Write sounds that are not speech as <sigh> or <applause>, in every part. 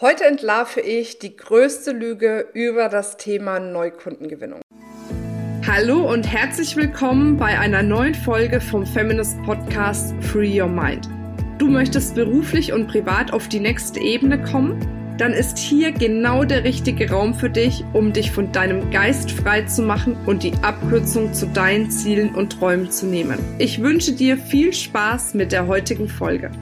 Heute entlarve ich die größte Lüge über das Thema Neukundengewinnung. Hallo und herzlich willkommen bei einer neuen Folge vom Feminist Podcast Free Your Mind. Du möchtest beruflich und privat auf die nächste Ebene kommen? Dann ist hier genau der richtige Raum für dich, um dich von deinem Geist frei zu machen und die Abkürzung zu deinen Zielen und Träumen zu nehmen. Ich wünsche dir viel Spaß mit der heutigen Folge.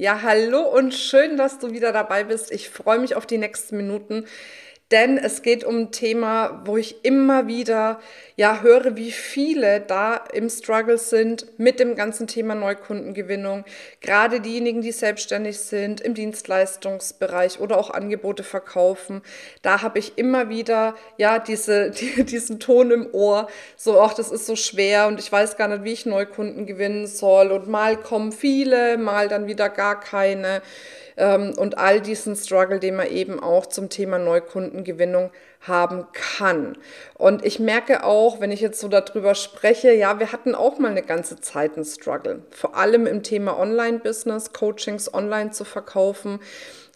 Ja, hallo und schön, dass du wieder dabei bist. Ich freue mich auf die nächsten Minuten denn es geht um ein Thema, wo ich immer wieder ja höre, wie viele da im Struggle sind mit dem ganzen Thema Neukundengewinnung. Gerade diejenigen, die selbstständig sind im Dienstleistungsbereich oder auch Angebote verkaufen. Da habe ich immer wieder ja diese <laughs> die, diesen Ton im Ohr, so ach, das ist so schwer und ich weiß gar nicht, wie ich Neukunden gewinnen soll und mal kommen viele, mal dann wieder gar keine ähm, und all diesen Struggle, den man eben auch zum Thema Neukundengewinnung haben kann. Und ich merke auch, wenn ich jetzt so darüber spreche, ja, wir hatten auch mal eine ganze Zeit einen Struggle. Vor allem im Thema Online-Business, Coachings online zu verkaufen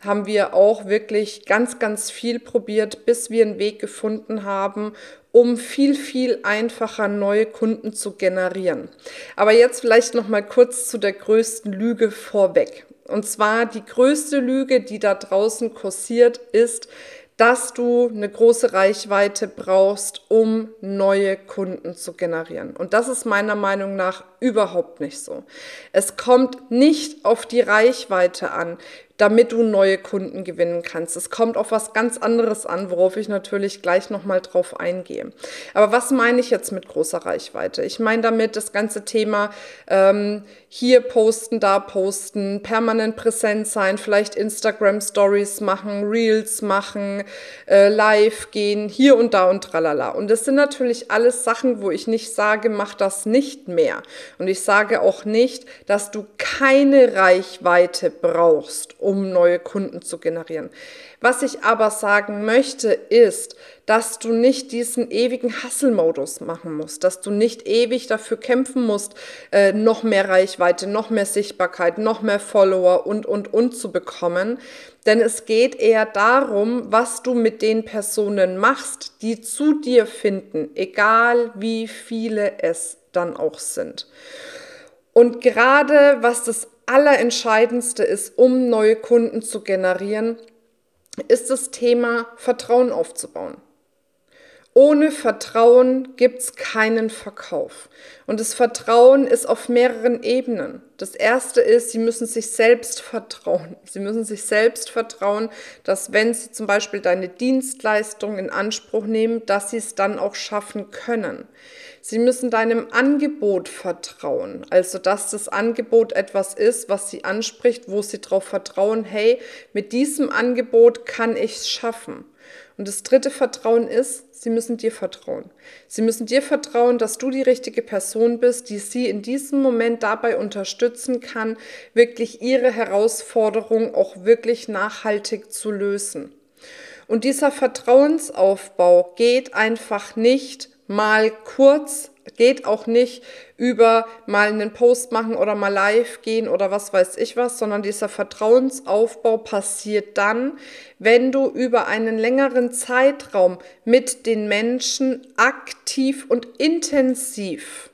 haben wir auch wirklich ganz, ganz viel probiert, bis wir einen Weg gefunden haben, um viel, viel einfacher neue Kunden zu generieren. Aber jetzt vielleicht noch mal kurz zu der größten Lüge vorweg. Und zwar die größte Lüge, die da draußen kursiert, ist, dass du eine große Reichweite brauchst, um neue Kunden zu generieren. Und das ist meiner Meinung nach überhaupt nicht so. Es kommt nicht auf die Reichweite an damit du neue Kunden gewinnen kannst. Es kommt auf was ganz anderes an, worauf ich natürlich gleich nochmal drauf eingehe. Aber was meine ich jetzt mit großer Reichweite? Ich meine damit das ganze Thema ähm, hier posten, da posten, permanent präsent sein, vielleicht Instagram Stories machen, Reels machen, äh, live gehen, hier und da und tralala. Und das sind natürlich alles Sachen, wo ich nicht sage, mach das nicht mehr. Und ich sage auch nicht, dass du keine Reichweite brauchst, um neue Kunden zu generieren. Was ich aber sagen möchte, ist, dass du nicht diesen ewigen Hustle-Modus machen musst, dass du nicht ewig dafür kämpfen musst, äh, noch mehr Reichweite, noch mehr Sichtbarkeit, noch mehr Follower und, und, und zu bekommen. Denn es geht eher darum, was du mit den Personen machst, die zu dir finden, egal wie viele es dann auch sind. Und gerade was das Allerentscheidendste ist, um neue Kunden zu generieren, ist das Thema Vertrauen aufzubauen. Ohne Vertrauen gibt es keinen Verkauf. Und das Vertrauen ist auf mehreren Ebenen. Das erste ist, Sie müssen sich selbst vertrauen. Sie müssen sich selbst vertrauen, dass wenn Sie zum Beispiel deine Dienstleistung in Anspruch nehmen, dass Sie es dann auch schaffen können. Sie müssen deinem Angebot vertrauen. Also, dass das Angebot etwas ist, was Sie anspricht, wo Sie darauf vertrauen, hey, mit diesem Angebot kann ich es schaffen. Und das dritte Vertrauen ist, sie müssen dir vertrauen. Sie müssen dir vertrauen, dass du die richtige Person bist, die sie in diesem Moment dabei unterstützen kann, wirklich ihre Herausforderung auch wirklich nachhaltig zu lösen. Und dieser Vertrauensaufbau geht einfach nicht mal kurz geht auch nicht über mal einen Post machen oder mal live gehen oder was weiß ich was, sondern dieser Vertrauensaufbau passiert dann, wenn du über einen längeren Zeitraum mit den Menschen aktiv und intensiv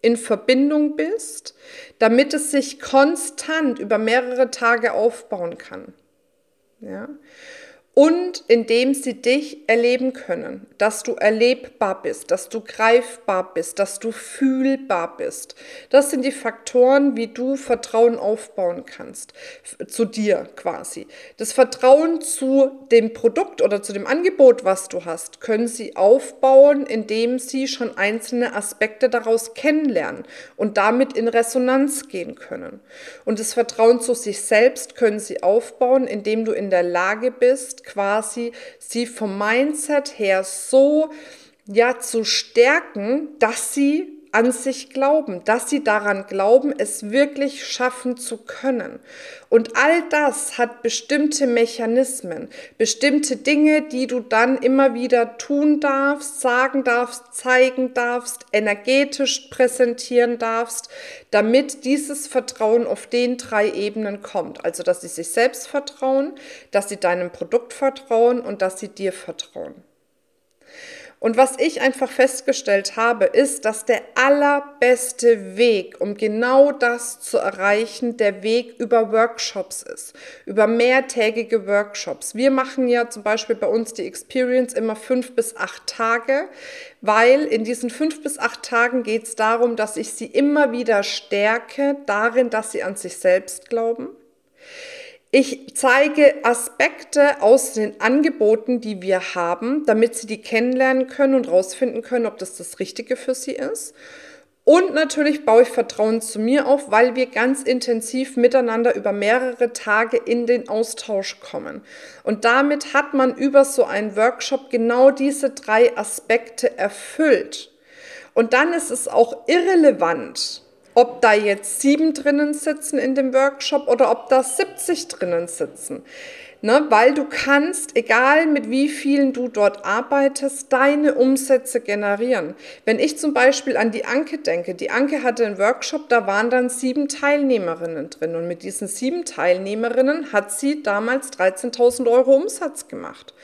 in Verbindung bist, damit es sich konstant über mehrere Tage aufbauen kann. Ja? Und indem sie dich erleben können, dass du erlebbar bist, dass du greifbar bist, dass du fühlbar bist. Das sind die Faktoren, wie du Vertrauen aufbauen kannst, zu dir quasi. Das Vertrauen zu dem Produkt oder zu dem Angebot, was du hast, können sie aufbauen, indem sie schon einzelne Aspekte daraus kennenlernen und damit in Resonanz gehen können. Und das Vertrauen zu sich selbst können sie aufbauen, indem du in der Lage bist, quasi sie vom Mindset her so ja zu stärken, dass sie an sich glauben, dass sie daran glauben, es wirklich schaffen zu können. Und all das hat bestimmte Mechanismen, bestimmte Dinge, die du dann immer wieder tun darfst, sagen darfst, zeigen darfst, energetisch präsentieren darfst, damit dieses Vertrauen auf den drei Ebenen kommt. Also, dass sie sich selbst vertrauen, dass sie deinem Produkt vertrauen und dass sie dir vertrauen. Und was ich einfach festgestellt habe, ist, dass der allerbeste Weg, um genau das zu erreichen, der Weg über Workshops ist, über mehrtägige Workshops. Wir machen ja zum Beispiel bei uns die Experience immer fünf bis acht Tage, weil in diesen fünf bis acht Tagen geht es darum, dass ich sie immer wieder stärke darin, dass sie an sich selbst glauben ich zeige Aspekte aus den Angeboten, die wir haben, damit Sie die kennenlernen können und rausfinden können, ob das das Richtige für Sie ist. Und natürlich baue ich Vertrauen zu mir auf, weil wir ganz intensiv miteinander über mehrere Tage in den Austausch kommen. Und damit hat man über so einen Workshop genau diese drei Aspekte erfüllt. Und dann ist es auch irrelevant, ob da jetzt sieben drinnen sitzen in dem Workshop oder ob da 70 drinnen sitzen. Ne, weil du kannst, egal mit wie vielen du dort arbeitest, deine Umsätze generieren. Wenn ich zum Beispiel an die Anke denke, die Anke hatte einen Workshop, da waren dann sieben Teilnehmerinnen drin und mit diesen sieben Teilnehmerinnen hat sie damals 13.000 Euro Umsatz gemacht.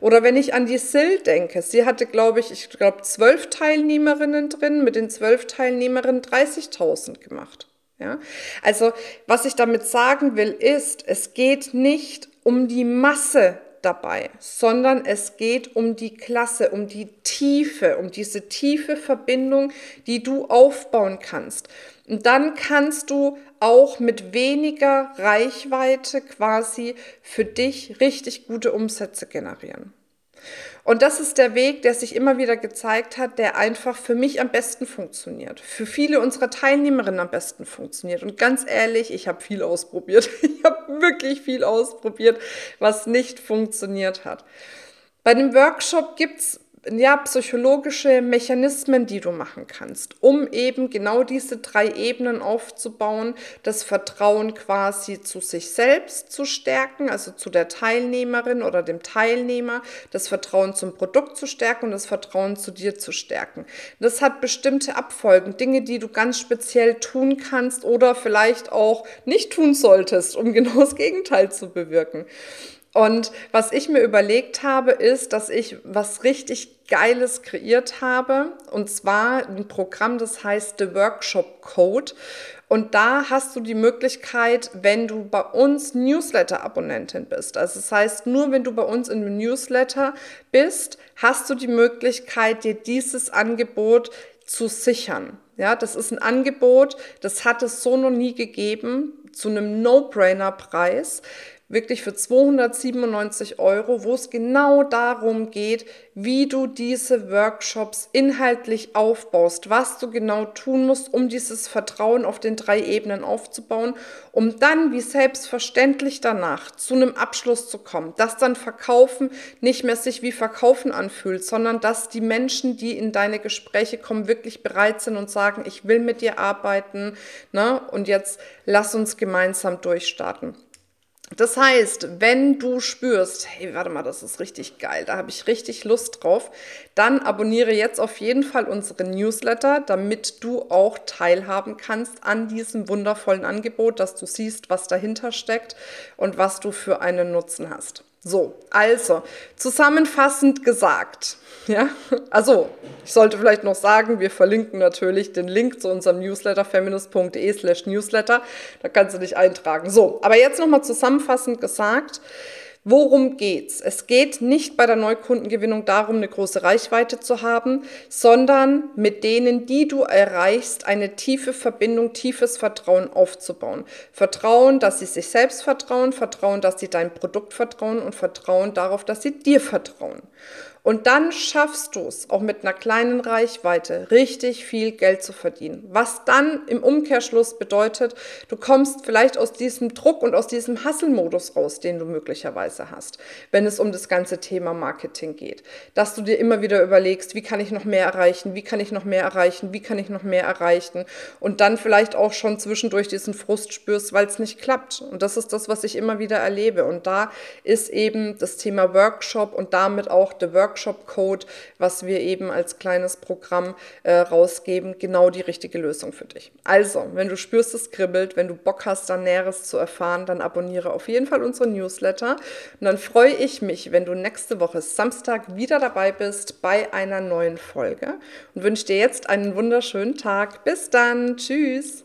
Oder wenn ich an die Sil denke, sie hatte, glaube ich, ich glaube zwölf Teilnehmerinnen drin, mit den zwölf Teilnehmerinnen 30.000 gemacht. Ja? Also was ich damit sagen will, ist, es geht nicht um die Masse dabei, sondern es geht um die Klasse, um die Tiefe, um diese tiefe Verbindung, die du aufbauen kannst. Und dann kannst du auch mit weniger Reichweite quasi für dich richtig gute Umsätze generieren. Und das ist der Weg, der sich immer wieder gezeigt hat, der einfach für mich am besten funktioniert, für viele unserer Teilnehmerinnen am besten funktioniert. Und ganz ehrlich, ich habe viel ausprobiert. <laughs> Ich habe wirklich viel ausprobiert, was nicht funktioniert hat. Bei dem Workshop gibt es ja, psychologische Mechanismen, die du machen kannst, um eben genau diese drei Ebenen aufzubauen, das Vertrauen quasi zu sich selbst zu stärken, also zu der Teilnehmerin oder dem Teilnehmer, das Vertrauen zum Produkt zu stärken und das Vertrauen zu dir zu stärken. Das hat bestimmte Abfolgen, Dinge, die du ganz speziell tun kannst oder vielleicht auch nicht tun solltest, um <laughs> genau das Gegenteil zu bewirken. Und was ich mir überlegt habe, ist, dass ich was richtig Geiles kreiert habe. Und zwar ein Programm, das heißt The Workshop Code. Und da hast du die Möglichkeit, wenn du bei uns Newsletter-Abonnentin bist. Also das heißt, nur wenn du bei uns in dem Newsletter bist, hast du die Möglichkeit, dir dieses Angebot zu sichern. Ja, das ist ein Angebot, das hat es so noch nie gegeben, zu einem No-Brainer-Preis wirklich für 297 Euro, wo es genau darum geht, wie du diese Workshops inhaltlich aufbaust, was du genau tun musst, um dieses Vertrauen auf den drei Ebenen aufzubauen, um dann wie selbstverständlich danach zu einem Abschluss zu kommen, dass dann Verkaufen nicht mehr sich wie Verkaufen anfühlt, sondern dass die Menschen, die in deine Gespräche kommen, wirklich bereit sind und sagen, ich will mit dir arbeiten ne? und jetzt lass uns gemeinsam durchstarten. Das heißt, wenn du spürst, hey, warte mal, das ist richtig geil, da habe ich richtig Lust drauf, dann abonniere jetzt auf jeden Fall unseren Newsletter, damit du auch teilhaben kannst an diesem wundervollen Angebot, dass du siehst, was dahinter steckt und was du für einen Nutzen hast. So, also zusammenfassend gesagt, ja, also ich sollte vielleicht noch sagen, wir verlinken natürlich den Link zu unserem Newsletter feminist.de slash Newsletter, da kannst du dich eintragen. So, aber jetzt nochmal zusammenfassend gesagt, Worum geht's? Es geht nicht bei der Neukundengewinnung darum, eine große Reichweite zu haben, sondern mit denen, die du erreichst, eine tiefe Verbindung, tiefes Vertrauen aufzubauen. Vertrauen, dass sie sich selbst vertrauen, Vertrauen, dass sie dein Produkt vertrauen und Vertrauen darauf, dass sie dir vertrauen. Und dann schaffst du es, auch mit einer kleinen Reichweite, richtig viel Geld zu verdienen. Was dann im Umkehrschluss bedeutet, du kommst vielleicht aus diesem Druck und aus diesem Hasselmodus raus, den du möglicherweise hast, wenn es um das ganze Thema Marketing geht. Dass du dir immer wieder überlegst, wie kann ich noch mehr erreichen, wie kann ich noch mehr erreichen, wie kann ich noch mehr erreichen und dann vielleicht auch schon zwischendurch diesen Frust spürst, weil es nicht klappt. Und das ist das, was ich immer wieder erlebe. Und da ist eben das Thema Workshop und damit auch der Workshop Workshop-Code, was wir eben als kleines Programm äh, rausgeben, genau die richtige Lösung für dich. Also, wenn du spürst, es kribbelt, wenn du Bock hast, da Näheres zu erfahren, dann abonniere auf jeden Fall unsere Newsletter. Und dann freue ich mich, wenn du nächste Woche Samstag wieder dabei bist bei einer neuen Folge und wünsche dir jetzt einen wunderschönen Tag. Bis dann. Tschüss.